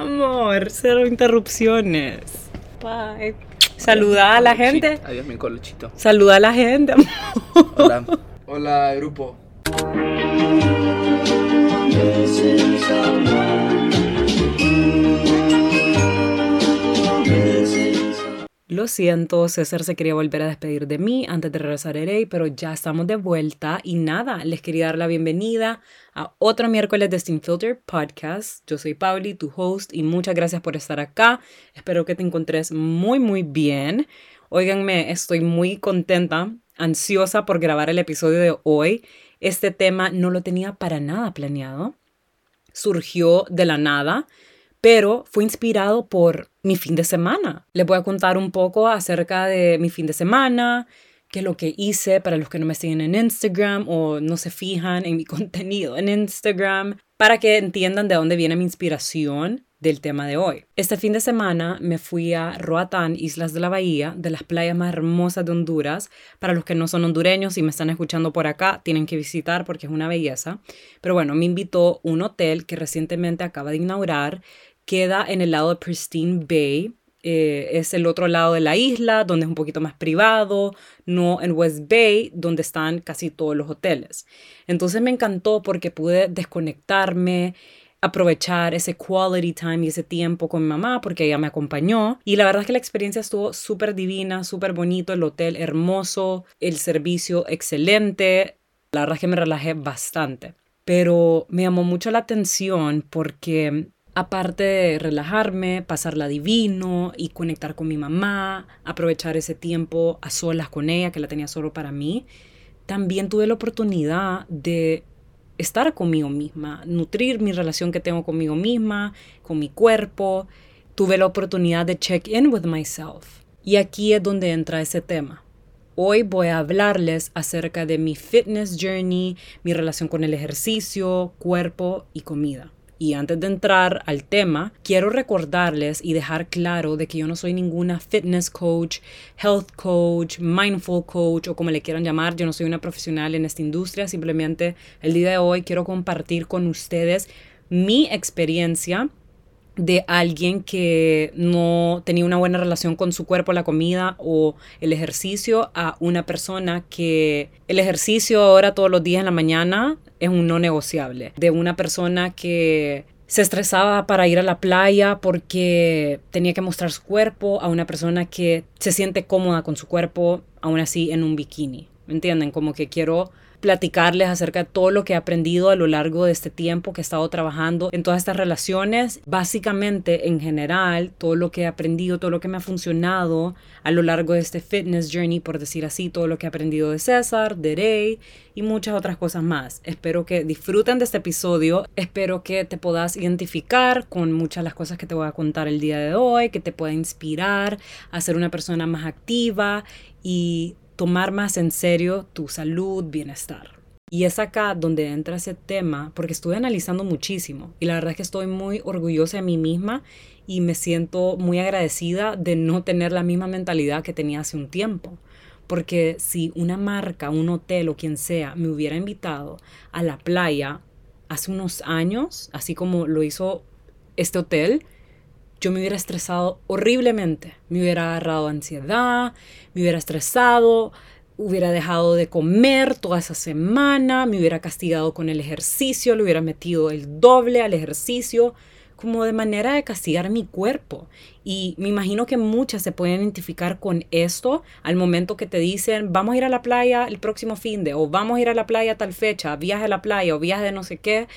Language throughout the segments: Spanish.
Amor, cero interrupciones. Bye. Saluda a la gente. Adiós, mi colochito. Saluda a la gente, amor. Hola. Hola, grupo. Lo siento, César se quería volver a despedir de mí antes de regresar a Rey, pero ya estamos de vuelta y nada, les quería dar la bienvenida a otro miércoles de Steam Filter Podcast. Yo soy Pauli, tu host, y muchas gracias por estar acá. Espero que te encontres muy, muy bien. Óiganme, estoy muy contenta, ansiosa por grabar el episodio de hoy. Este tema no lo tenía para nada planeado. Surgió de la nada pero fue inspirado por mi fin de semana. Les voy a contar un poco acerca de mi fin de semana, qué es lo que hice para los que no me siguen en Instagram o no se fijan en mi contenido en Instagram, para que entiendan de dónde viene mi inspiración del tema de hoy. Este fin de semana me fui a Roatán, Islas de la Bahía, de las playas más hermosas de Honduras. Para los que no son hondureños y me están escuchando por acá, tienen que visitar porque es una belleza. Pero bueno, me invitó un hotel que recientemente acaba de inaugurar queda en el lado de Pristine Bay. Eh, es el otro lado de la isla, donde es un poquito más privado, no en West Bay, donde están casi todos los hoteles. Entonces me encantó porque pude desconectarme, aprovechar ese quality time y ese tiempo con mi mamá porque ella me acompañó y la verdad es que la experiencia estuvo súper divina, súper bonito, el hotel hermoso, el servicio excelente, la verdad es que me relajé bastante, pero me llamó mucho la atención porque aparte de relajarme, pasarla divino y conectar con mi mamá, aprovechar ese tiempo a solas con ella, que la tenía solo para mí, también tuve la oportunidad de estar conmigo misma, nutrir mi relación que tengo conmigo misma, con mi cuerpo. Tuve la oportunidad de check in with myself. Y aquí es donde entra ese tema. Hoy voy a hablarles acerca de mi fitness journey, mi relación con el ejercicio, cuerpo y comida. Y antes de entrar al tema, quiero recordarles y dejar claro de que yo no soy ninguna fitness coach, health coach, mindful coach o como le quieran llamar. Yo no soy una profesional en esta industria. Simplemente el día de hoy quiero compartir con ustedes mi experiencia de alguien que no tenía una buena relación con su cuerpo, la comida o el ejercicio, a una persona que el ejercicio ahora todos los días en la mañana es un no negociable. De una persona que se estresaba para ir a la playa porque tenía que mostrar su cuerpo, a una persona que se siente cómoda con su cuerpo, aún así en un bikini. ¿Me entienden? Como que quiero platicarles acerca de todo lo que he aprendido a lo largo de este tiempo que he estado trabajando en todas estas relaciones. Básicamente, en general, todo lo que he aprendido, todo lo que me ha funcionado a lo largo de este fitness journey, por decir así, todo lo que he aprendido de César, de Rey y muchas otras cosas más. Espero que disfruten de este episodio. Espero que te puedas identificar con muchas de las cosas que te voy a contar el día de hoy, que te pueda inspirar a ser una persona más activa y tomar más en serio tu salud, bienestar. Y es acá donde entra ese tema, porque estuve analizando muchísimo y la verdad es que estoy muy orgullosa de mí misma y me siento muy agradecida de no tener la misma mentalidad que tenía hace un tiempo. Porque si una marca, un hotel o quien sea me hubiera invitado a la playa hace unos años, así como lo hizo este hotel, yo me hubiera estresado horriblemente. Me hubiera agarrado ansiedad, me hubiera estresado, hubiera dejado de comer toda esa semana, me hubiera castigado con el ejercicio, le hubiera metido el doble al ejercicio, como de manera de castigar mi cuerpo. Y me imagino que muchas se pueden identificar con esto al momento que te dicen, vamos a ir a la playa el próximo fin de, o vamos a ir a la playa tal fecha, viaje a la playa o viaje de no sé qué.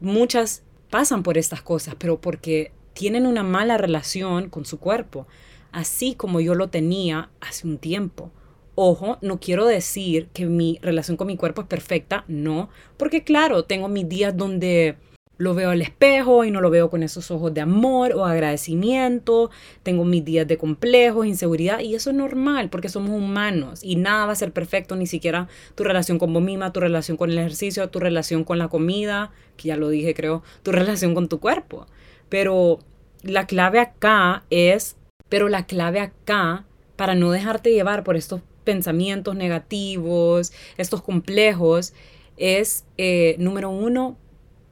Muchas pasan por estas cosas, pero porque tienen una mala relación con su cuerpo, así como yo lo tenía hace un tiempo. Ojo, no quiero decir que mi relación con mi cuerpo es perfecta, no, porque claro, tengo mis días donde lo veo al espejo y no lo veo con esos ojos de amor o agradecimiento, tengo mis días de complejos, inseguridad y eso es normal porque somos humanos y nada va a ser perfecto, ni siquiera tu relación con vos misma, tu relación con el ejercicio, tu relación con la comida, que ya lo dije creo, tu relación con tu cuerpo. Pero la clave acá es, pero la clave acá, para no dejarte llevar por estos pensamientos negativos, estos complejos, es, eh, número uno,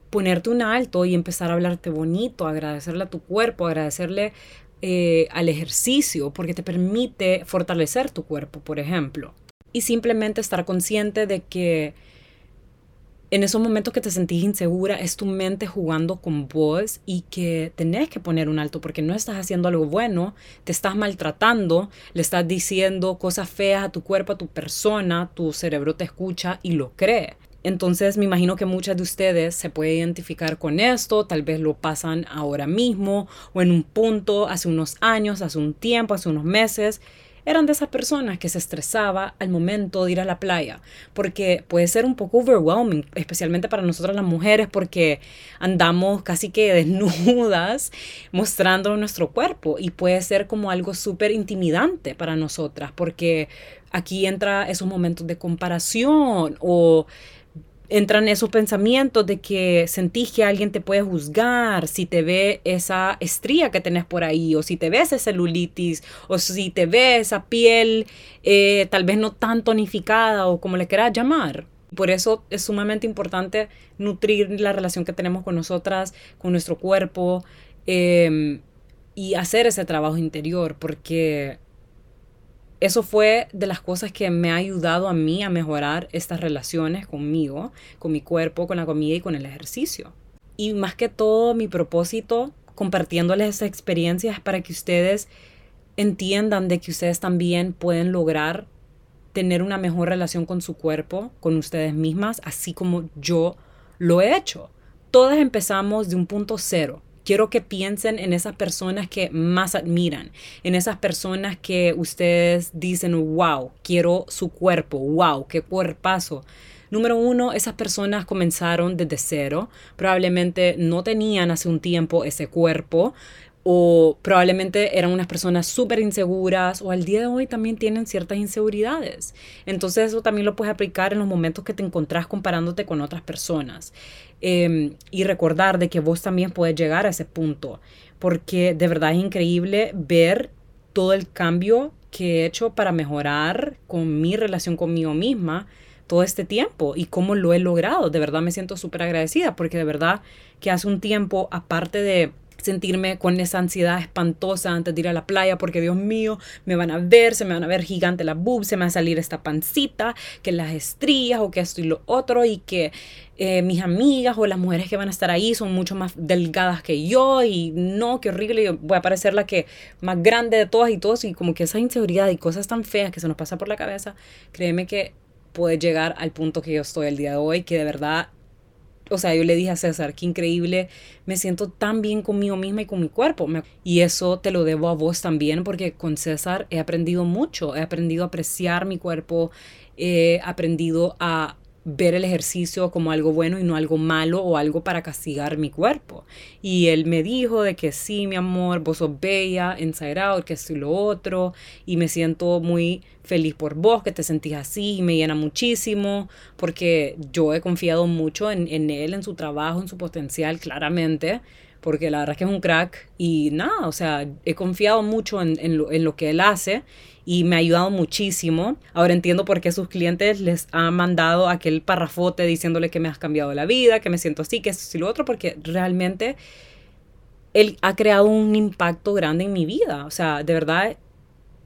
ponerte un alto y empezar a hablarte bonito, agradecerle a tu cuerpo, agradecerle eh, al ejercicio, porque te permite fortalecer tu cuerpo, por ejemplo. Y simplemente estar consciente de que en esos momentos que te sentís insegura es tu mente jugando con vos y que tenés que poner un alto porque no estás haciendo algo bueno, te estás maltratando, le estás diciendo cosas feas a tu cuerpo, a tu persona, tu cerebro te escucha y lo cree. Entonces me imagino que muchas de ustedes se pueden identificar con esto, tal vez lo pasan ahora mismo o en un punto, hace unos años, hace un tiempo, hace unos meses. Eran de esas personas que se estresaba al momento de ir a la playa, porque puede ser un poco overwhelming, especialmente para nosotras las mujeres, porque andamos casi que desnudas mostrando nuestro cuerpo y puede ser como algo súper intimidante para nosotras, porque aquí entra esos momentos de comparación o entran esos pensamientos de que sentís que alguien te puede juzgar si te ve esa estría que tenés por ahí, o si te ves esa celulitis, o si te ves esa piel eh, tal vez no tan tonificada o como le quieras llamar. Por eso es sumamente importante nutrir la relación que tenemos con nosotras, con nuestro cuerpo, em, y hacer ese trabajo interior, porque eso fue de las cosas que me ha ayudado a mí a mejorar estas relaciones conmigo, con mi cuerpo, con la comida y con el ejercicio. Y más que todo, mi propósito compartiéndoles esas experiencias para que ustedes entiendan de que ustedes también pueden lograr tener una mejor relación con su cuerpo, con ustedes mismas, así como yo lo he hecho. Todas empezamos de un punto cero quiero que piensen en esas personas que más admiran, en esas personas que ustedes dicen, wow, quiero su cuerpo, wow, qué cuerpazo. Número uno, esas personas comenzaron desde cero, probablemente no tenían hace un tiempo ese cuerpo, o probablemente eran unas personas súper inseguras o al día de hoy también tienen ciertas inseguridades. Entonces eso también lo puedes aplicar en los momentos que te encontrás comparándote con otras personas. Em, y recordar de que vos también puedes llegar a ese punto, porque de verdad es increíble ver todo el cambio que he hecho para mejorar con mi relación conmigo misma todo este tiempo y cómo lo he logrado. De verdad me siento súper agradecida porque de verdad que hace un tiempo, aparte de sentirme con esa ansiedad espantosa antes de ir a la playa porque Dios mío, me van a ver, se me van a ver gigante las boobs, se me va a salir esta pancita, que las estrías o que esto y lo otro y que eh, mis amigas o las mujeres que van a estar ahí son mucho más delgadas que yo y no, qué horrible, yo voy a parecer la que más grande de todas y todos y como que esa inseguridad y cosas tan feas que se nos pasa por la cabeza, créeme que puede llegar al punto que yo estoy el día de hoy, que de verdad o sea, yo le dije a César, qué increíble, me siento tan bien conmigo misma y con mi cuerpo. Y eso te lo debo a vos también, porque con César he aprendido mucho, he aprendido a apreciar mi cuerpo, he aprendido a ver el ejercicio como algo bueno y no algo malo o algo para castigar mi cuerpo. Y él me dijo de que sí, mi amor, vos sos bella, inside out, que esto y lo otro, y me siento muy feliz por vos, que te sentís así, y me llena muchísimo, porque yo he confiado mucho en, en él, en su trabajo, en su potencial, claramente, porque la verdad es que es un crack y nada, o sea, he confiado mucho en, en, lo, en lo que él hace y me ha ayudado muchísimo. Ahora entiendo por qué sus clientes les han mandado aquel parrafote diciéndole que me has cambiado la vida, que me siento así, que esto y lo otro, porque realmente él ha creado un impacto grande en mi vida. O sea, de verdad,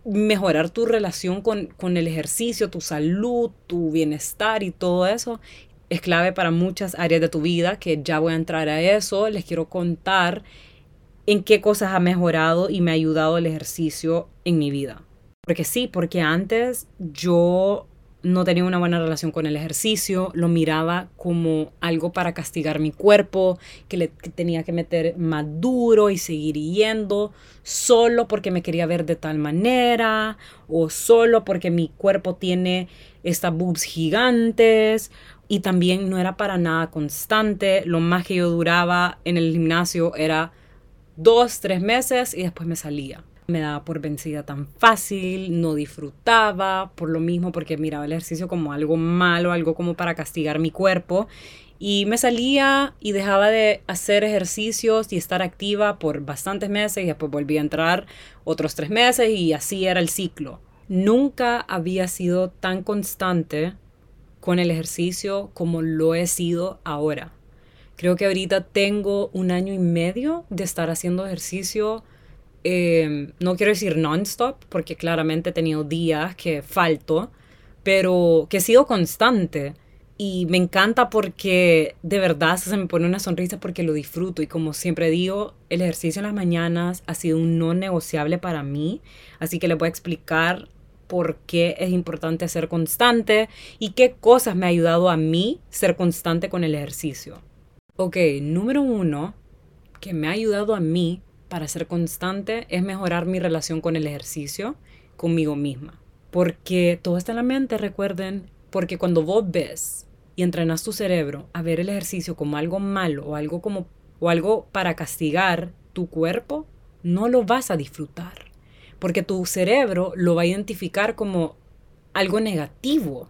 mejorar tu relación con, con el ejercicio, tu salud, tu bienestar y todo eso es clave para muchas áreas de tu vida, que ya voy a entrar a eso. Les quiero contar en qué cosas ha mejorado y me ha ayudado el ejercicio en mi vida. Porque sí, porque antes yo no tenía una buena relación con el ejercicio, lo miraba como algo para castigar mi cuerpo, que le tenía que meter más duro y seguir yendo, solo porque me quería ver de tal manera, o solo porque mi cuerpo tiene estas boobs gigantes, y también no era para nada constante, lo más que yo duraba en el gimnasio era dos, tres meses y después me salía me daba por vencida tan fácil, no disfrutaba, por lo mismo porque miraba el ejercicio como algo malo, algo como para castigar mi cuerpo. Y me salía y dejaba de hacer ejercicios y estar activa por bastantes meses y después volví a entrar otros tres meses y así era el ciclo. Nunca había sido tan constante con el ejercicio como lo he sido ahora. Creo que ahorita tengo un año y medio de estar haciendo ejercicio. eh, no quiero decir non-stop, porque claramente he tenido días que falto, pero que he sido constante. Y me encanta porque de verdad se me pone una sonrisa porque lo disfruto. Y como siempre digo, el ejercicio en las mañanas ha sido un no negociable para mí. Así que les voy a explicar por qué es importante ser constante y qué cosas me ha ayudado a mí ser constante con el ejercicio. Ok, número uno, que me ha ayudado a mí para ser constante es mejorar mi relación con el ejercicio, conmigo misma. Porque todo está en la mente, recuerden, porque cuando vos ves y entrenas tu cerebro a ver el ejercicio como algo malo o algo como o algo para castigar tu cuerpo, no lo vas a disfrutar, porque tu cerebro lo va a identificar como algo negativo,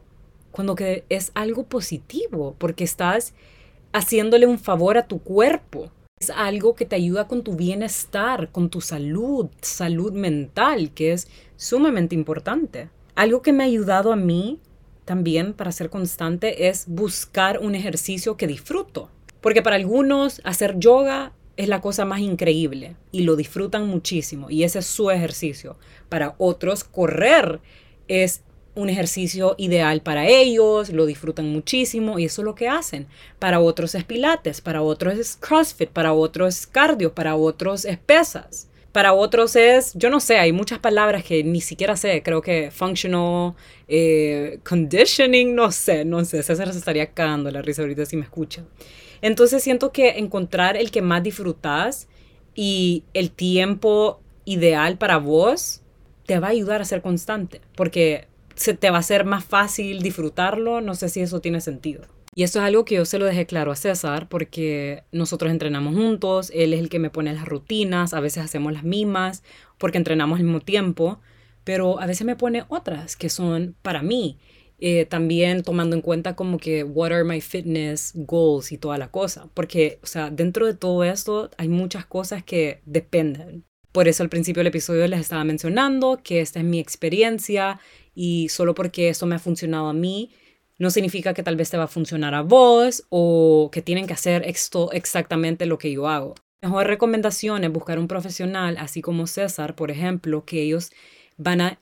cuando que es algo positivo, porque estás haciéndole un favor a tu cuerpo. Es algo que te ayuda con tu bienestar, con tu salud, salud mental, que es sumamente importante. Algo que me ha ayudado a mí también para ser constante es buscar un ejercicio que disfruto. Porque para algunos hacer yoga es la cosa más increíble y lo disfrutan muchísimo y ese es su ejercicio. Para otros correr es un ejercicio ideal para ellos, lo disfrutan muchísimo y eso es lo que hacen. Para otros es pilates, para otros es CrossFit, para otros es cardio, para otros es pesas. Para otros es, yo no sé, hay muchas palabras que ni siquiera sé, creo que functional, eh, conditioning, no sé, no sé, César se estaría cagando la risa ahorita si me escucha. Entonces siento que encontrar el que más disfrutas y el tiempo ideal para vos te va a ayudar a ser constante, porque se te va a ser más fácil disfrutarlo, no sé si eso tiene sentido. Y eso es algo que yo se lo dejé claro a César porque nosotros entrenamos juntos, él es el que me pone las rutinas, a veces hacemos las mismas porque entrenamos al mismo tiempo, pero a veces me pone otras que son para mí. Eh, también tomando en cuenta como que what are my fitness goals y toda la cosa, porque, o sea, dentro de todo esto hay muchas cosas que dependen. Por eso al principio del episodio les estaba mencionando que esta es mi experiencia y solo porque eso me ha funcionado a mí, no significa que tal vez te va a funcionar a vos o que tienen que hacer esto exactamente lo que yo hago. Mejor recomendación es buscar un profesional, así como César, por ejemplo, que ellos van a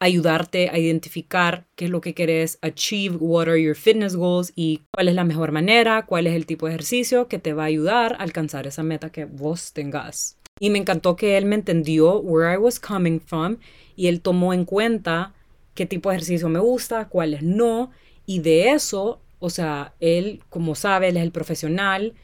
ayudarte a identificar qué es lo que querés achieve, what are your fitness goals y cuál es la mejor manera, cuál es el tipo de ejercicio que te va a ayudar a alcanzar esa meta que vos tengas. Y me encantó que él me entendió where I was coming from y él tomó en cuenta qué tipo de ejercicio me gusta, cuáles no, y de eso, o sea, él, como sabe, él es el profesional,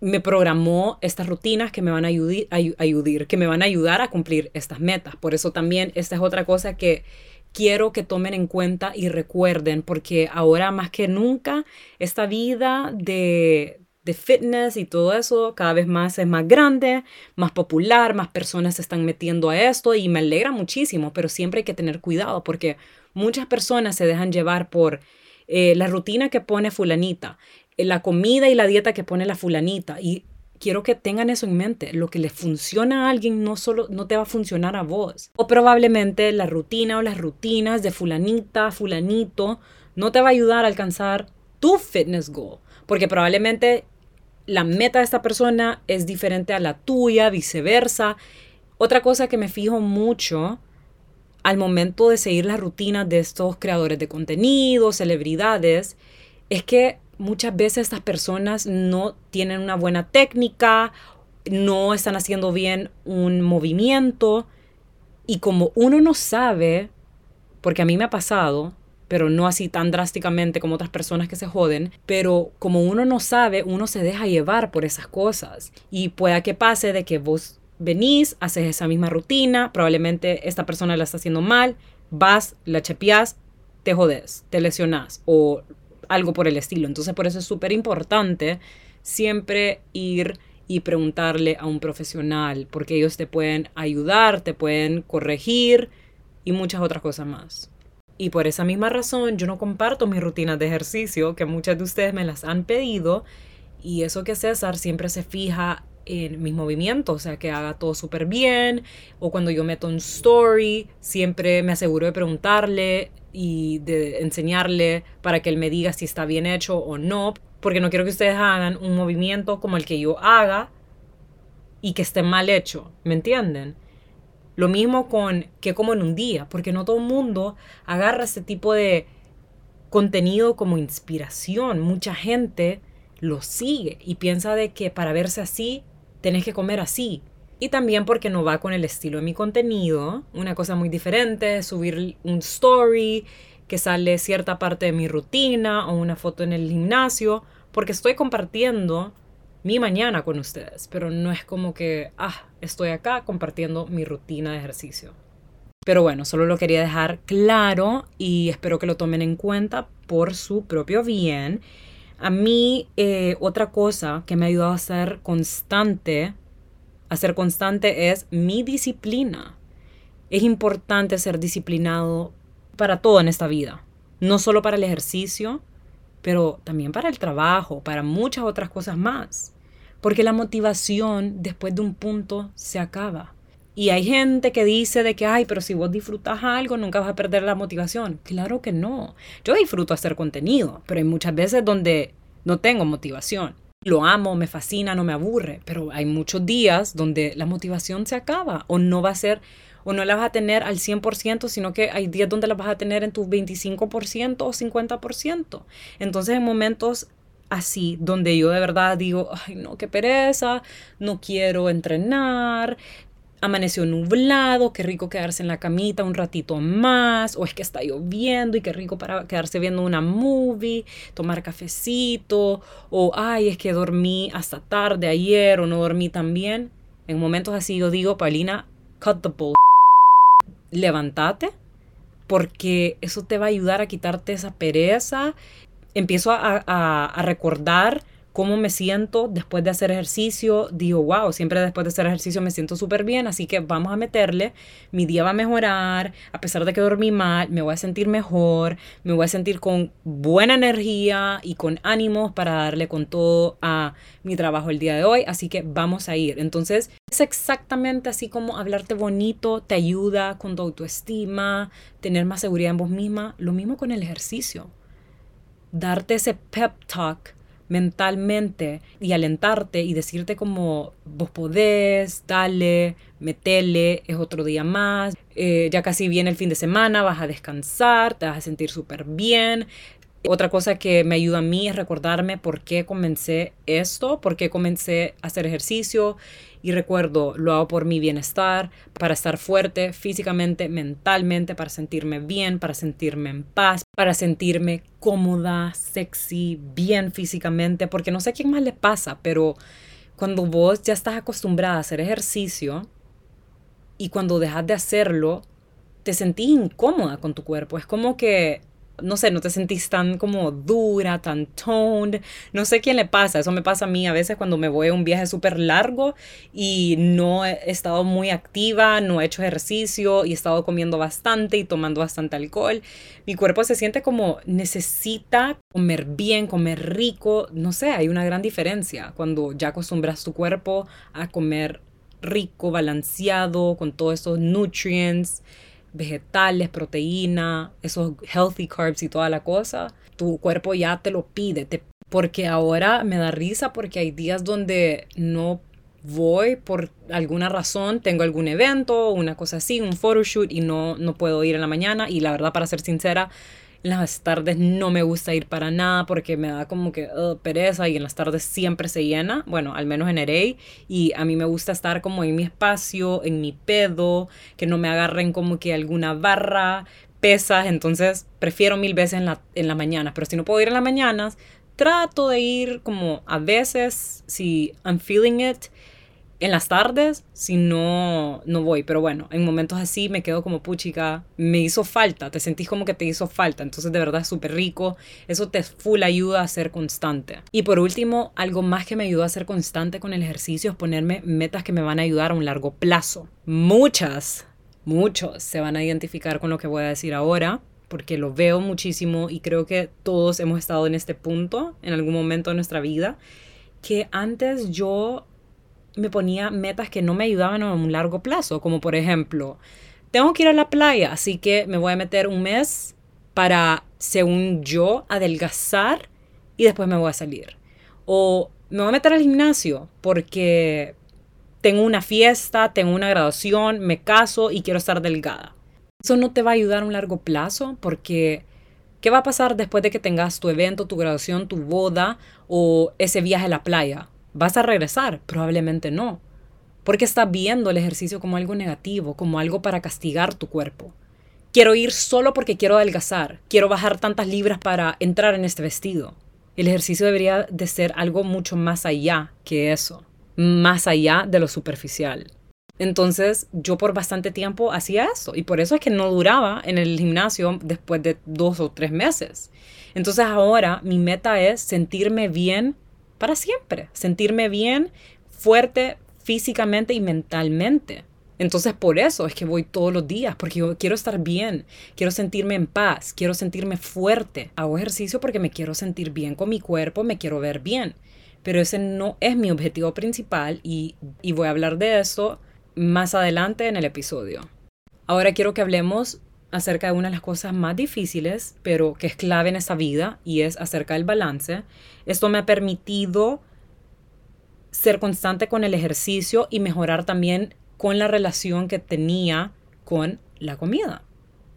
me programó estas rutinas que me van a ayudar, que me van a ayudar a cumplir estas metas. Por eso también esta es otra cosa que quiero que tomen en cuenta y recuerden, porque ahora más que nunca esta vida de, de fitness y todo eso cada vez más es más grande, más popular, más personas se están metiendo a esto y me alegra muchísimo, pero siempre hay que tener cuidado porque muchas personas se dejan llevar por eh, la rutina que pone fulanita, la comida y la dieta que pone la fulanita y quiero que tengan eso en mente. Lo que le funciona a alguien no solo no te va a funcionar a vos. O probablemente la rutina o las rutinas de fulanita, fulanito no te va a ayudar a alcanzar tu fitness goal, porque probablemente la meta de esta persona es diferente a la tuya, viceversa. Otra cosa que me fijo mucho al momento de seguir las rutinas de estos creadores de contenido, celebridades, es que muchas veces estas personas no tienen una buena técnica, no están haciendo bien un movimiento y como uno no sabe, porque a mí me ha pasado, pero no así tan drásticamente como otras personas que se joden, pero como uno no sabe, uno se deja llevar por esas cosas. Y pueda que pase de que vos venís, haces esa misma rutina, probablemente esta persona la está haciendo mal, vas, la chepeás, te jodes, te lesionás o algo por el estilo. Entonces por eso es súper importante siempre ir y preguntarle a un profesional, porque ellos te pueden ayudar, te pueden corregir y muchas otras cosas más. Y por esa misma razón yo no comparto mis rutinas de ejercicio, que muchas de ustedes me las han pedido, y eso que César siempre se fija en mis movimientos, o sea, que haga todo súper bien, o cuando yo meto un story, siempre me aseguro de preguntarle y de enseñarle para que él me diga si está bien hecho o no. porque no quiero que ustedes hagan un movimiento como el que yo haga y que esté mal hecho, ¿me entienden? Lo mismo con que como en un día, porque no todo mundo agarra este tipo de contenido como inspiración. Mucha gente lo sigue y piensa de que para verse así, tenés que comer así. Y también porque no va con el estilo de mi contenido. Una cosa muy diferente es subir un story que sale cierta parte de mi rutina o una foto en el gimnasio, porque estoy compartiendo mi mañana con ustedes, pero no es como que, ah, estoy acá compartiendo mi rutina de ejercicio. Pero bueno, solo lo quería dejar claro y espero que lo tomen en cuenta por su propio bien. A mí, eh, otra cosa que me ha ayudado a ser constante, a ser constante es mi disciplina. Es importante ser disciplinado para todo en esta vida, no solo para el ejercicio, pero también para el trabajo, para muchas otras cosas más. Porque la motivación después de un punto se acaba. Y hay gente que dice de que, ay, pero si vos disfrutas algo, nunca vas a perder la motivación. Claro que no. Yo disfruto hacer contenido, pero hay muchas veces donde no tengo motivación. Lo amo, me fascina, no me aburre, pero hay muchos días donde la motivación se acaba o no va a ser o no la vas a tener al 100%, sino que hay días donde la vas a tener en tu 25% o 50%. Entonces, en momentos así, donde yo de verdad digo, ay, no, qué pereza, no quiero entrenar, amaneció nublado, qué rico quedarse en la camita un ratito más, o es que está lloviendo y qué rico para quedarse viendo una movie, tomar cafecito, o ay, es que dormí hasta tarde ayer o no dormí tan bien. En momentos así yo digo, Paulina, cut the bull levántate, porque eso te va a ayudar a quitarte esa pereza. Empiezo a, a recordar cómo me siento después de hacer ejercicio. Digo, wow, siempre después de hacer ejercicio me siento súper bien, así que vamos a meterle. Mi día va a mejorar, a pesar de que dormí mal, me voy a sentir mejor, me voy a sentir con buena energía y con ánimos para darle con todo a mi trabajo el día de hoy, así que vamos a ir. Entonces, es exactamente así como hablarte bonito te ayuda con tu autoestima, tener más seguridad en vos misma, lo mismo con el ejercicio. Darte ese pep talk mentalmente y alentarte y decirte como vos podés, dale, metele, es otro día más, eh, ya casi viene el fin de semana, vas a descansar, te vas a sentir súper bien. Otra cosa que me ayuda a mí es recordarme por qué comencé esto, por qué comencé a hacer ejercicio y recuerdo, lo hago por mi bienestar, para estar fuerte físicamente, mentalmente, para sentirme bien, para sentirme en paz, para sentirme cómoda, sexy, bien físicamente, porque no sé a quién más le pasa, pero cuando vos ya estás acostumbrada a hacer ejercicio y cuando dejas de hacerlo, te sentís incómoda con tu cuerpo. Es como que no sé, no te sentís tan como dura, tan toned. No sé quién le pasa, eso me pasa a mí a veces cuando me voy a un viaje súper largo y no he estado muy activa, no he hecho ejercicio y he estado comiendo bastante y tomando bastante alcohol. Mi cuerpo se siente como necesita comer bien, comer rico. No sé, hay una gran diferencia cuando ya acostumbras tu cuerpo a comer rico, balanceado, con todos estos nutrients vegetales, proteína, esos healthy carbs y toda la cosa, tu cuerpo ya te lo pide. porque ahora me da risa porque hay días donde no voy por alguna razón, tengo algún evento, una cosa así, un photoshoot y no, no puedo ir en la mañana y la verdad para ser sincera las tardes no me gusta ir para nada porque me da como que pereza y en las tardes siempre se llena, bueno, al menos en Erey, y a mí me gusta estar como en mi espacio, en mi pedo, que no me agarren como que alguna barra, pesas, entonces prefiero mil veces en la, en la mañana, pero si no puedo ir en las mañanas, trato de ir como a veces, si I'm feeling it, en las tardes, si no, no voy. Pero bueno, en momentos así me quedo como puchica. Me hizo falta, te sentís como que te hizo falta. Entonces de verdad súper rico. Eso te full ayuda a ser constante. Y por último, algo más que me ayudó a ser constante con el ejercicio es ponerme metas que me van a ayudar a un largo plazo. Muchas, muchos se van a identificar con lo que voy a decir ahora porque lo veo muchísimo y creo que todos hemos estado en este punto en algún momento de nuestra vida, que antes yo me ponía metas que no me ayudaban a un largo plazo, como por ejemplo, tengo que ir a la playa, así que me voy a meter un mes para, según yo, adelgazar y después me voy a salir. O me voy a meter al gimnasio porque tengo una fiesta, tengo una graduación, me caso y quiero estar delgada. Eso no te va a ayudar a un largo plazo porque ¿qué va a pasar después de que tengas tu evento, tu graduación, tu boda o ese viaje a la playa? ¿Vas a regresar? Probablemente no. Porque estás viendo el ejercicio como algo negativo, como algo para castigar tu cuerpo. Quiero ir solo porque quiero adelgazar. Quiero bajar tantas libras para entrar en este vestido. El ejercicio debería de ser algo mucho más allá que eso. Más allá de lo superficial. Entonces yo por bastante tiempo hacía eso y por eso es que no duraba en el gimnasio después de dos o tres meses. Entonces ahora mi meta es sentirme bien para siempre, sentirme bien, fuerte físicamente y mentalmente. Entonces por eso es que voy todos los días, porque yo quiero estar bien, quiero sentirme en paz, quiero sentirme fuerte. Hago ejercicio porque me quiero sentir bien con mi cuerpo, me quiero ver bien. Pero ese no es mi objetivo principal y, y voy a hablar de eso más adelante en el episodio. Ahora quiero que hablemos acerca de una de las cosas más difíciles, pero que es clave en esta vida, y es acerca del balance. Esto me ha permitido ser constante con el ejercicio y mejorar también con la relación que tenía con la comida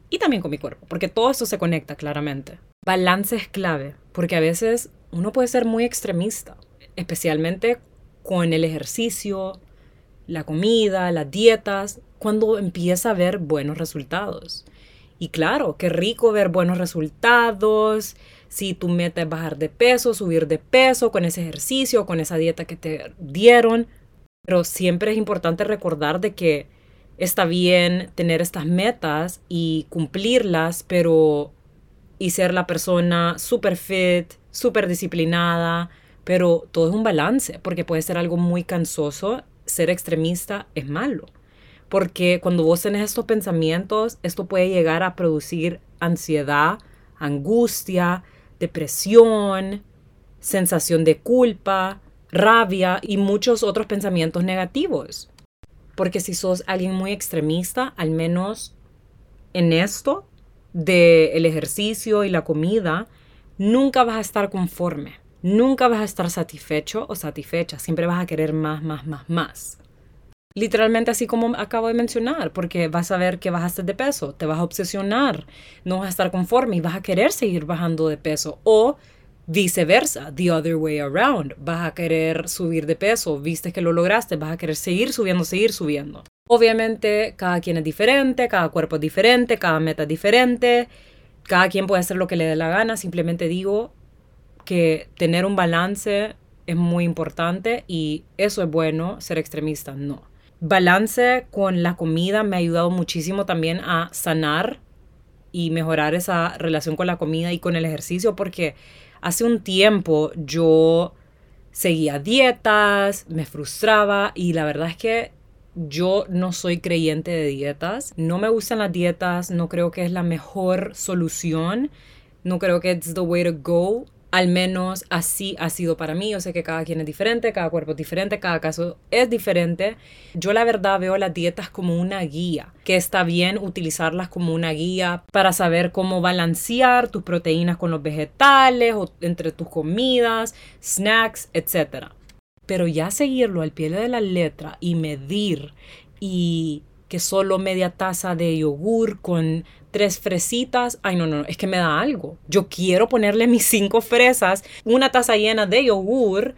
y también con mi cuerpo, porque todo esto se conecta claramente. Balance es clave, porque a veces uno puede ser muy extremista, especialmente con el ejercicio, la comida, las dietas, cuando empieza a ver buenos resultados. Y claro, qué rico ver buenos resultados. Si tu meta es bajar de peso, subir de peso con ese ejercicio, con esa dieta que te dieron. Pero siempre es importante recordar de que está bien tener estas metas y cumplirlas, pero y ser la persona super fit, súper disciplinada, pero todo es un balance, porque puede ser algo muy cansoso ser extremista es malo. Porque cuando vos tenés estos pensamientos, esto puede llegar a producir ansiedad, angustia, depresión, sensación de culpa, rabia y muchos otros pensamientos negativos. Porque si sos alguien muy extremista, al menos en esto del ejercicio y la comida, nunca vas a estar conforme. Nunca vas a estar satisfecho o satisfecha, siempre vas a querer más, más, más, más. Literalmente así como acabo de mencionar, porque vas a ver que bajaste de peso, te vas a obsesionar, no vas a estar conforme y vas a querer seguir bajando de peso. O viceversa, the other way around, vas a querer subir de peso, viste que lo lograste, vas a querer seguir subiendo, seguir subiendo. Obviamente cada quien es diferente, cada cuerpo es diferente, cada meta es diferente, cada quien puede hacer lo que le dé la gana, simplemente digo, que tener un balance es muy importante y eso es bueno, ser extremista no. Balance con la comida me ha ayudado muchísimo también a sanar y mejorar esa relación con la comida y con el ejercicio porque hace un tiempo yo seguía dietas, me frustraba y la verdad es que yo no soy creyente de dietas, no me gustan las dietas, no creo que es la mejor solución, no creo que es the way to go al menos así ha sido para mí. Yo sé que cada quien es diferente, cada cuerpo es diferente, cada caso es diferente. Yo la verdad veo las dietas como una guía, que está bien utilizarlas como una guía para saber cómo balancear tus proteínas con los vegetales o entre tus comidas, snacks, etc. Pero ya seguirlo al pie de la letra y medir y que solo media taza de yogur con tres fresitas, ay no, no, es que me da algo. Yo quiero ponerle mis cinco fresas, una taza llena de yogur,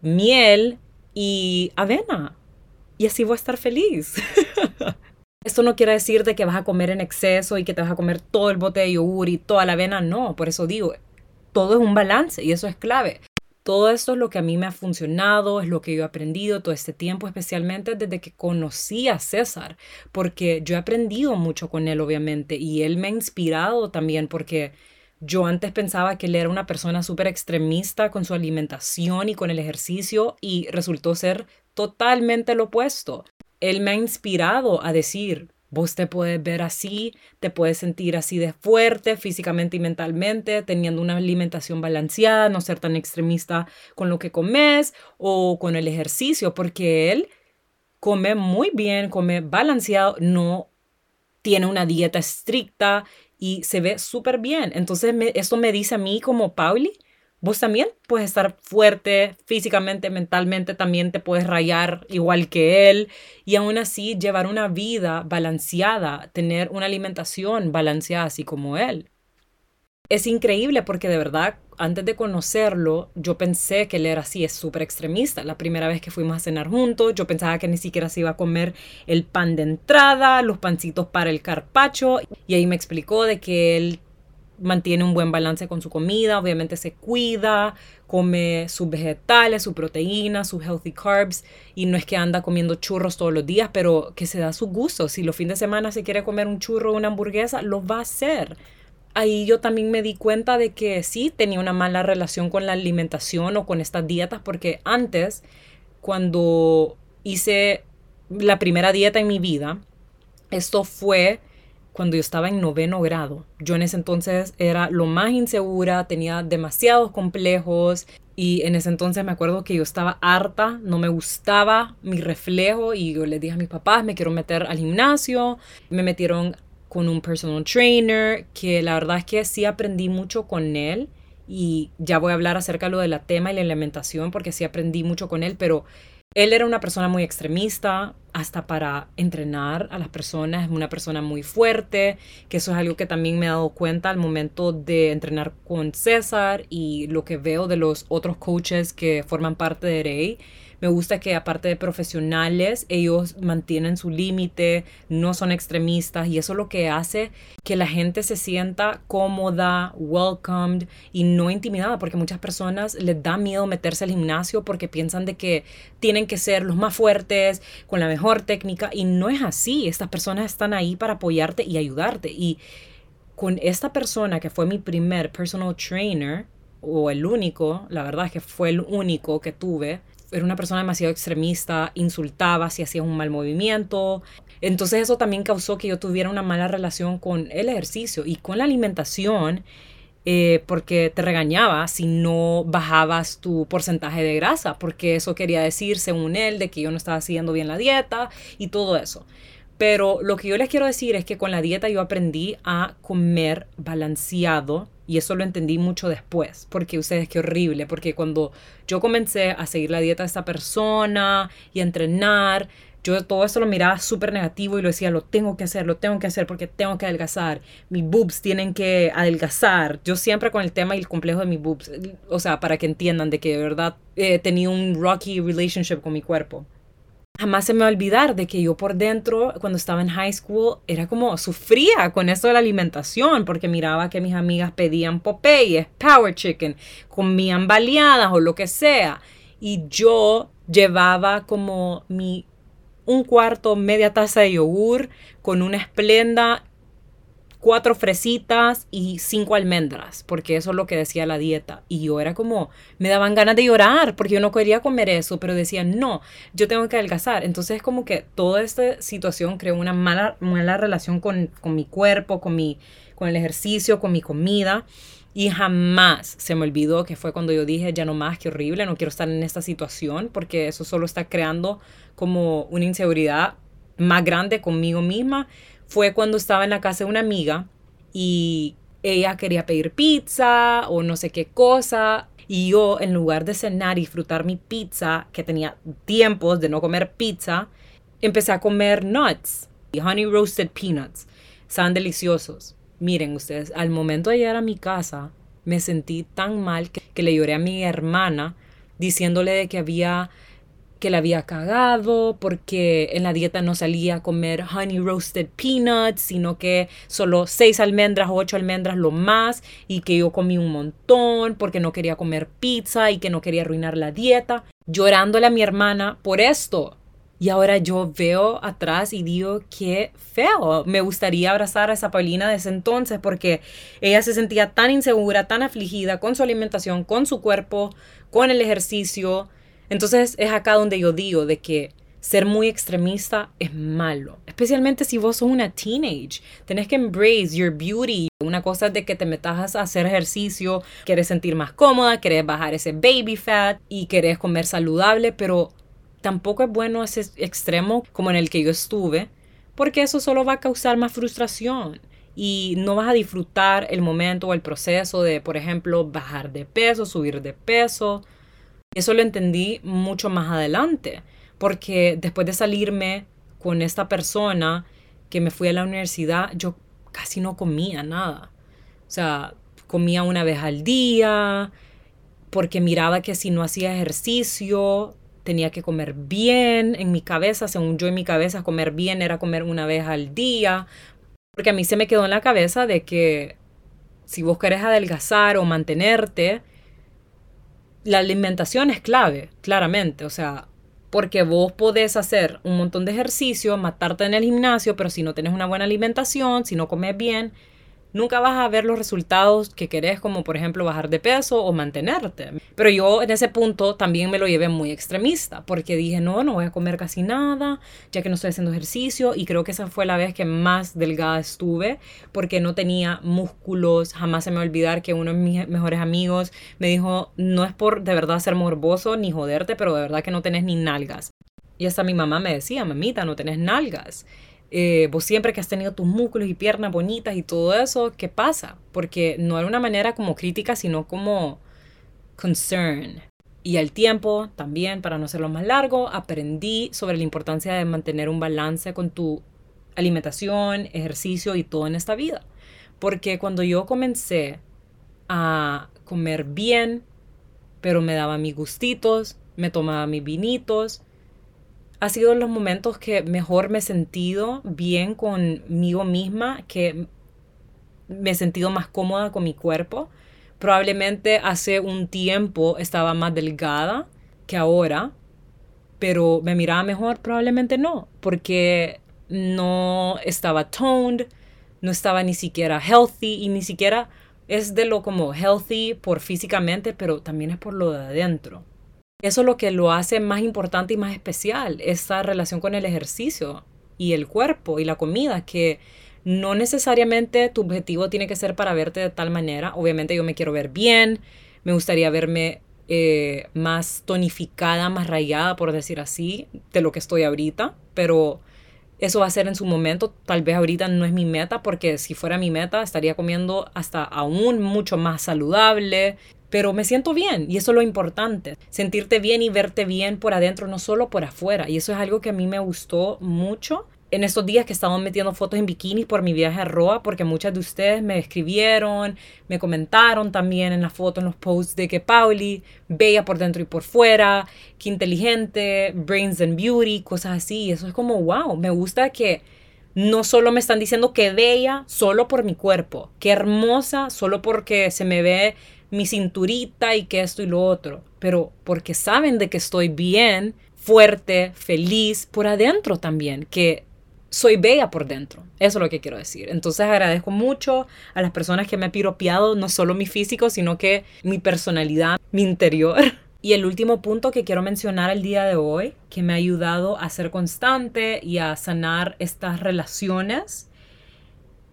miel y avena. Y así voy a estar feliz. Esto no quiere decir de que vas a comer en exceso y que te vas a comer todo el bote de yogur y toda la avena, no, por eso digo, todo es un balance y eso es clave. Todo esto es lo que a mí me ha funcionado, es lo que yo he aprendido todo este tiempo, especialmente desde que conocí a César, porque yo he aprendido mucho con él, obviamente, y él me ha inspirado también porque yo antes pensaba que él era una persona súper extremista con su alimentación y con el ejercicio y resultó ser totalmente lo opuesto. Él me ha inspirado a decir, Vos te puedes ver así, te puedes sentir así de fuerte físicamente y mentalmente, teniendo una alimentación balanceada, no ser tan extremista con lo que comes o con el ejercicio, porque él come muy bien, come balanceado, no tiene una dieta estricta y se ve súper bien. Entonces, esto me dice a mí como Pauli, vos también puedes estar fuerte físicamente, mentalmente, también te puedes rayar igual que él y aún así llevar una vida balanceada, tener una alimentación balanceada así como él. Es increíble porque de verdad, antes de conocerlo, yo pensé que él era así, es súper extremista. La primera vez que fuimos a cenar juntos, yo pensaba que ni siquiera se iba a comer el pan de entrada, los pancitos para el carpacho, y ahí me explicó de que él mantiene un buen balance con su comida, obviamente se cuida, come sus vegetales, su proteína, sus healthy carbs y no es que anda comiendo churros todos los días, pero que se da su gusto. Si los fines de semana se quiere comer un churro o una hamburguesa, lo va a hacer. Ahí yo también me di cuenta de que sí tenía una mala relación con la alimentación o con estas dietas porque antes, cuando hice la primera dieta en mi vida, esto fue cuando yo estaba en noveno grado. Yo en ese entonces era lo más insegura, tenía demasiados complejos y en ese entonces me acuerdo que yo estaba harta, no me gustaba mi reflejo y yo le dije a mis papás, me quiero meter al gimnasio. Me metieron con un personal trainer que la verdad es que sí aprendí mucho con él y ya voy a hablar acerca de lo del tema y la alimentación porque sí aprendí mucho con él, pero él era una persona muy extremista, hasta para entrenar a las personas, una persona muy fuerte, que eso es algo que también me he dado cuenta al momento de entrenar con César y lo que veo de los otros coaches que forman parte de Rey me gusta que aparte de profesionales, ellos mantienen su límite, no son extremistas y eso es lo que hace que la gente se sienta cómoda, welcomed y no intimidada, porque muchas personas les da miedo meterse al gimnasio porque piensan de que tienen que ser los más fuertes, con la mejor técnica y no es así. Estas personas están ahí para apoyarte y ayudarte y con esta persona que fue mi primer personal trainer, o el único, la verdad es que fue el único que tuve, era una persona demasiado extremista, insultaba si hacía un mal movimiento. Entonces eso también causó que yo tuviera una mala relación con el ejercicio y con la alimentación. Eh, porque te regañaba si no bajabas tu porcentaje de grasa, porque eso quería decir, según él, de que yo no estaba haciendo bien la dieta y todo eso. Pero lo que yo les quiero decir es que con la dieta yo aprendí a comer balanceado y eso lo entendí mucho después, porque ustedes qué horrible, porque cuando yo comencé a seguir la dieta de esta persona y a entrenar, yo todo eso lo miraba súper negativo y lo decía, lo tengo que hacer, lo tengo que hacer porque tengo que adelgazar. Mis boobs tienen que adelgazar. Yo siempre con el tema y el complejo de mis boobs, o sea, para que entiendan de que de verdad he tenido un rocky relationship con mi cuerpo jamás se me va a olvidar de que yo por dentro, cuando estaba en high school, era como sufría con eso de la alimentación, porque miraba que mis amigas pedían Popeyes, Power Chicken, comían baleadas o lo que sea. Y yo llevaba como mi un cuarto, media taza de yogur con una esplenda cuatro fresitas y cinco almendras, porque eso es lo que decía la dieta. Y yo era como, me daban ganas de llorar, porque yo no quería comer eso, pero decía, no, yo tengo que adelgazar. Entonces es como que toda esta situación creó una mala, mala relación con, con mi cuerpo, con, mi, con el ejercicio, con mi comida. Y jamás se me olvidó que fue cuando yo dije, ya no más, qué horrible, no quiero estar en esta situación, porque eso solo está creando como una inseguridad más grande conmigo misma fue cuando estaba en la casa de una amiga y ella quería pedir pizza o no sé qué cosa. Y yo, en lugar de cenar y disfrutar mi pizza, que tenía tiempos de no comer pizza, empecé a comer nuts y honey roasted peanuts. Estaban deliciosos. Miren ustedes, al momento de llegar a mi casa, me sentí tan mal que, que le lloré a mi hermana diciéndole de que había que la había cagado porque en la dieta no salía a comer honey roasted peanuts, sino que solo seis almendras o ocho almendras lo más y que yo comí un montón porque no quería comer pizza y que no quería arruinar la dieta, llorándole a mi hermana por esto. Y ahora yo veo atrás y digo, qué feo. Me gustaría abrazar a esa Paulina de ese entonces porque ella se sentía tan insegura, tan afligida con su alimentación, con su cuerpo, con el ejercicio entonces es acá donde yo digo de que ser muy extremista es malo, especialmente si vos sos una teenage. Tenés que embrace your beauty. Una cosa es de que te metas a hacer ejercicio, quieres sentir más cómoda, querés bajar ese baby fat y querés comer saludable, pero tampoco es bueno ese extremo como en el que yo estuve, porque eso solo va a causar más frustración. y no vas a disfrutar el momento o el proceso de, por ejemplo, bajar de peso, subir de peso. Eso lo entendí mucho más adelante, porque después de salirme con esta persona que me fui a la universidad, yo casi no comía nada. O sea, comía una vez al día, porque miraba que si no hacía ejercicio, tenía que comer bien en mi cabeza, según yo en mi cabeza, comer bien era comer una vez al día, porque a mí se me quedó en la cabeza de que si vos querés adelgazar o mantenerte, la alimentación es clave, claramente. O sea, porque vos podés hacer un montón de ejercicio, matarte en el gimnasio, pero si no tenés una buena alimentación, si no comes bien, nunca vas a ver los resultados que querés, como por ejemplo bajar de peso o mantenerte. Pero yo en ese punto también me lo llevé muy extremista, porque dije, no, no voy a comer casi nada, ya que no estoy haciendo ejercicio, y creo que esa fue la vez que más delgada estuve, porque no tenía músculos, jamás se me va a olvidar que uno de mis mejores amigos me dijo, no es por de verdad ser morboso ni joderte, pero de verdad que no tenés ni nalgas. Y hasta mi mamá me decía, mamita, no tenés nalgas. Eh, vos siempre que has tenido tus músculos y piernas bonitas y todo eso, ¿qué pasa? Porque no era una manera como crítica, sino como concern. Y al tiempo, también, para no hacerlo más largo, aprendí sobre la importancia de mantener un balance con tu alimentación, ejercicio y todo en esta vida. Porque cuando yo comencé a comer bien, pero me daba mis gustitos, me tomaba mis vinitos, ha sido los momentos que mejor me he sentido bien conmigo misma, que me he sentido más cómoda con mi cuerpo. Probablemente hace un tiempo estaba más delgada que ahora, pero me miraba mejor, probablemente no, porque no estaba toned, no estaba ni siquiera healthy y ni siquiera es de lo como healthy por físicamente, pero también es por lo de adentro. Eso es lo que lo hace más importante y más especial, esa relación con el ejercicio y el cuerpo y la comida, que no necesariamente tu objetivo tiene que ser para verte de tal manera. Obviamente yo me quiero ver bien, me gustaría verme eh, más tonificada, más rayada, por decir así, de lo que estoy ahorita, pero eso va a ser en su momento. Tal vez ahorita no es mi meta, porque si fuera mi meta estaría comiendo hasta aún mucho más saludable, pero me siento bien y eso es lo importante, sentirte bien y verte bien por adentro, no solo por afuera. Y eso es algo que a mí me gustó mucho en estos días que estaban metiendo fotos en bikini por mi viaje a Roa, porque muchas de ustedes me escribieron, me comentaron también en las fotos, en los posts de que Pauli, bella por dentro y por fuera, que inteligente, brains and beauty, cosas así. Y eso es como, wow, me gusta que no solo me están diciendo que bella solo por mi cuerpo, que hermosa solo porque se me ve mi cinturita y que esto y lo otro, pero porque saben de que estoy bien, fuerte, feliz por adentro también, que soy bella por dentro. Eso es lo que quiero decir. Entonces agradezco mucho a las personas que me han piropeado, no solo mi físico, sino que mi personalidad, mi interior. Y el último punto que quiero mencionar el día de hoy, que me ha ayudado a ser constante y a sanar estas relaciones,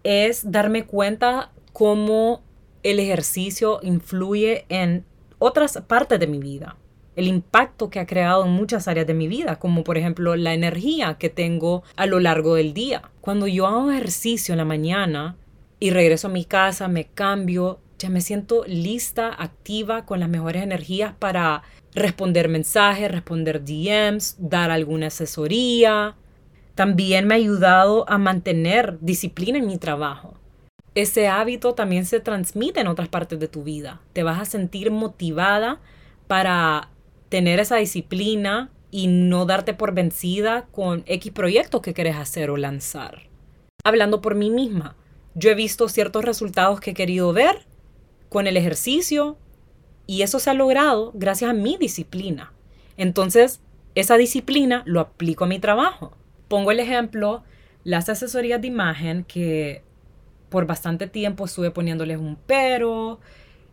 es darme cuenta cómo el ejercicio influye en otras partes de mi vida. El impacto que ha creado en muchas áreas de mi vida, como por ejemplo la energía que tengo a lo largo del día. Cuando yo hago ejercicio en la mañana y regreso a mi casa, me cambio, ya me siento lista, activa, con las mejores energías para responder mensajes, responder DMs, dar alguna asesoría. También me ha ayudado a mantener disciplina en mi trabajo ese hábito también se transmite en otras partes de tu vida. Te vas a sentir motivada para tener esa disciplina y no darte por vencida con X proyectos que quieres hacer o lanzar. Hablando por mí misma, yo he visto ciertos resultados que he querido ver con el ejercicio y eso se ha logrado gracias a mi disciplina. Entonces, esa disciplina lo aplico a mi trabajo. Pongo el ejemplo, las asesorías de imagen que por bastante tiempo estuve poniéndoles un pero,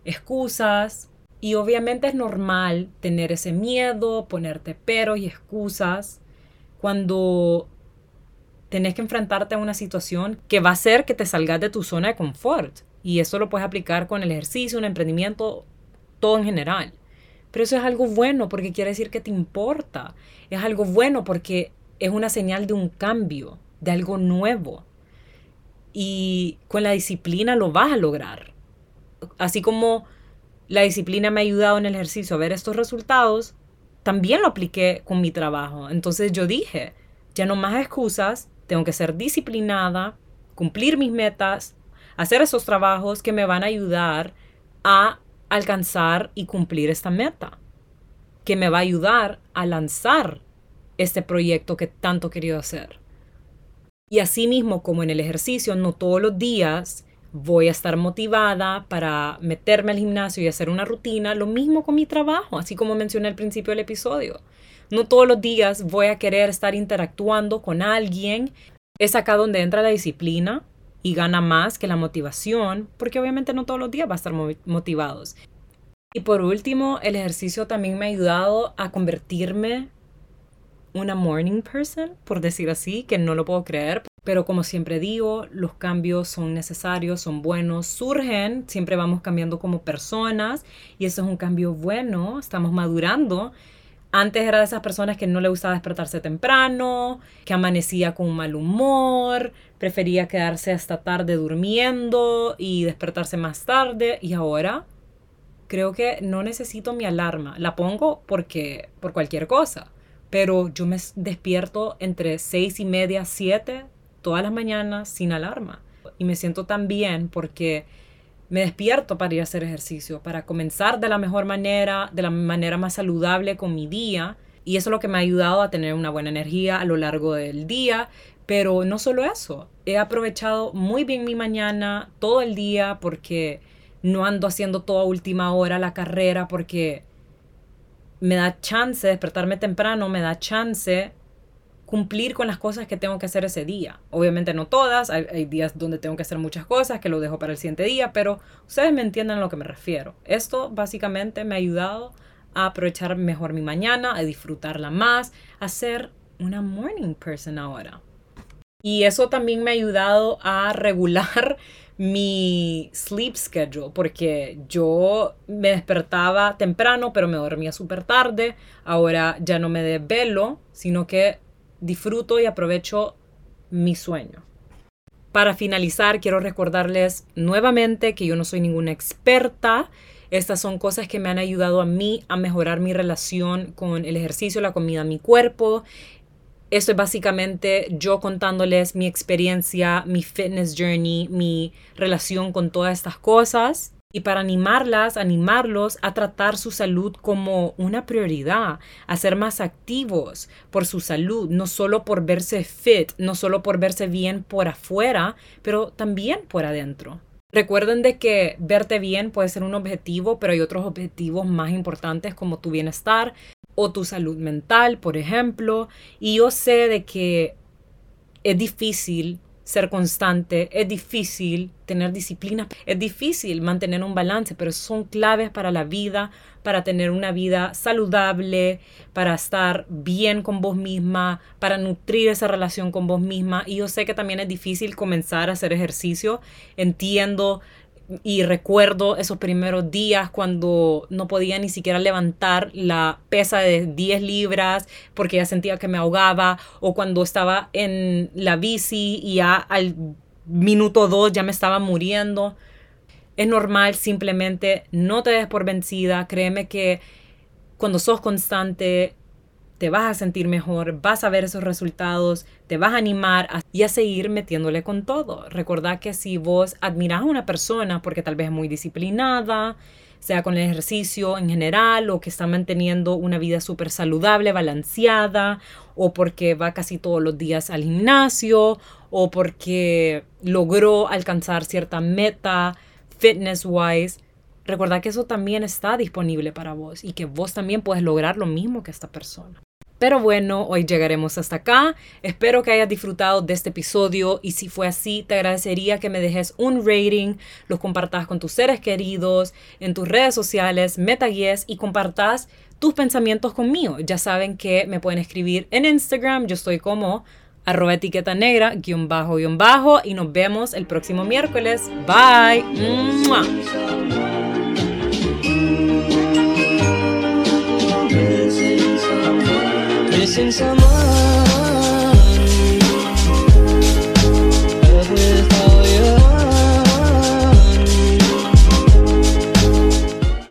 excusas. Y obviamente es normal tener ese miedo, ponerte peros y excusas cuando tenés que enfrentarte a una situación que va a hacer que te salgas de tu zona de confort. Y eso lo puedes aplicar con el ejercicio, un emprendimiento, todo en general. Pero eso es algo bueno porque quiere decir que te importa. Es algo bueno porque es una señal de un cambio, de algo nuevo. Y con la disciplina lo vas a lograr. Así como la disciplina me ha ayudado en el ejercicio a ver estos resultados, también lo apliqué con mi trabajo. Entonces yo dije, ya no más excusas, tengo que ser disciplinada, cumplir mis metas, hacer esos trabajos que me van a ayudar a alcanzar y cumplir esta meta, que me va a ayudar a lanzar este proyecto que tanto he querido hacer. Y así mismo como en el ejercicio, no todos los días voy a estar motivada para meterme al gimnasio y hacer una rutina, lo mismo con mi trabajo, así como mencioné al principio del episodio. No todos los días voy a querer estar interactuando con alguien. Es acá donde entra la disciplina y gana más que la motivación, porque obviamente no todos los días va a estar motivados. Y por último, el ejercicio también me ha ayudado a convertirme una morning person, por decir así, que no lo puedo creer. Pero como siempre digo, los cambios son necesarios, son buenos, surgen, siempre vamos cambiando como personas y eso es un cambio bueno, estamos madurando. Antes era de esas personas que no le gustaba despertarse temprano, que amanecía con mal humor, prefería quedarse hasta tarde durmiendo y despertarse más tarde y ahora creo que no necesito mi alarma, la pongo porque por cualquier cosa pero yo me despierto entre seis y media, siete, todas las mañanas sin alarma. Y me siento tan bien porque me despierto para ir a hacer ejercicio, para comenzar de la mejor manera, de la manera más saludable con mi día. Y eso es lo que me ha ayudado a tener una buena energía a lo largo del día. Pero no solo eso, he aprovechado muy bien mi mañana, todo el día, porque no ando haciendo toda última hora la carrera, porque me da chance de despertarme temprano, me da chance cumplir con las cosas que tengo que hacer ese día. Obviamente no todas, hay, días donde tengo que hacer muchas cosas que lo dejo para el siguiente día, pero ustedes me entienden a lo que me refiero. Esto básicamente me ha ayudado a aprovechar mejor mi mañana, a disfrutarla más, a ser una morning person ahora. Y eso también me ha ayudado a regular mi sleep schedule, porque yo me despertaba temprano, pero me dormía súper tarde. Ahora ya no me desvelo, sino que disfruto y aprovecho mi sueño. Para finalizar, quiero recordarles nuevamente que yo no soy ninguna experta. Estas son cosas que me han ayudado a mí a mejorar mi relación con el ejercicio, la comida, mi cuerpo esto es básicamente yo contándoles mi experiencia, mi fitness journey, mi relación con todas estas cosas. Y para animarlas, animarlos a tratar su salud como una prioridad, a ser más activos por su salud, no solo por verse fit, no solo por verse bien por afuera, pero también por adentro. Recuerden de que verte bien puede ser un objetivo, pero hay otros objetivos más importantes como tu bienestar, o tu salud mental, por ejemplo. Y yo sé de que es difícil ser constante, es difícil tener disciplina, es difícil mantener un balance, pero son claves para la vida, para tener una vida saludable, para estar bien con vos misma, para nutrir esa relación con vos misma. Y yo sé que también es difícil comenzar a hacer ejercicio. Entiendo y recuerdo esos primeros días cuando no podía ni siquiera levantar la pesa de 10 libras porque ya sentía que me ahogaba o cuando estaba en la bici y ya al minuto 2 ya me estaba muriendo. Es normal, simplemente no te des por vencida. Créeme que cuando sos constante, te vas a sentir mejor, vas a ver esos resultados, te vas a animar y a seguir metiéndole con todo. Recordad que si vos admirás a una persona porque tal vez es muy disciplinada, sea con el ejercicio en general o que está manteniendo una vida súper saludable, balanceada, o porque va casi todos los días al gimnasio, o porque logró alcanzar cierta meta fitness-wise, Recordad que eso también está disponible para vos y que vos también puedes lograr lo mismo que esta persona. Pero bueno, hoy llegaremos hasta acá. Espero que hayas disfrutado de este episodio y si fue así, te agradecería que me dejes un rating, los compartas con tus seres queridos, en tus redes sociales, me y compartas tus pensamientos conmigo. Ya saben que me pueden escribir en Instagram, yo estoy como arroba etiqueta negra, guion bajo, guion bajo, y nos vemos el próximo miércoles. Bye. missing someone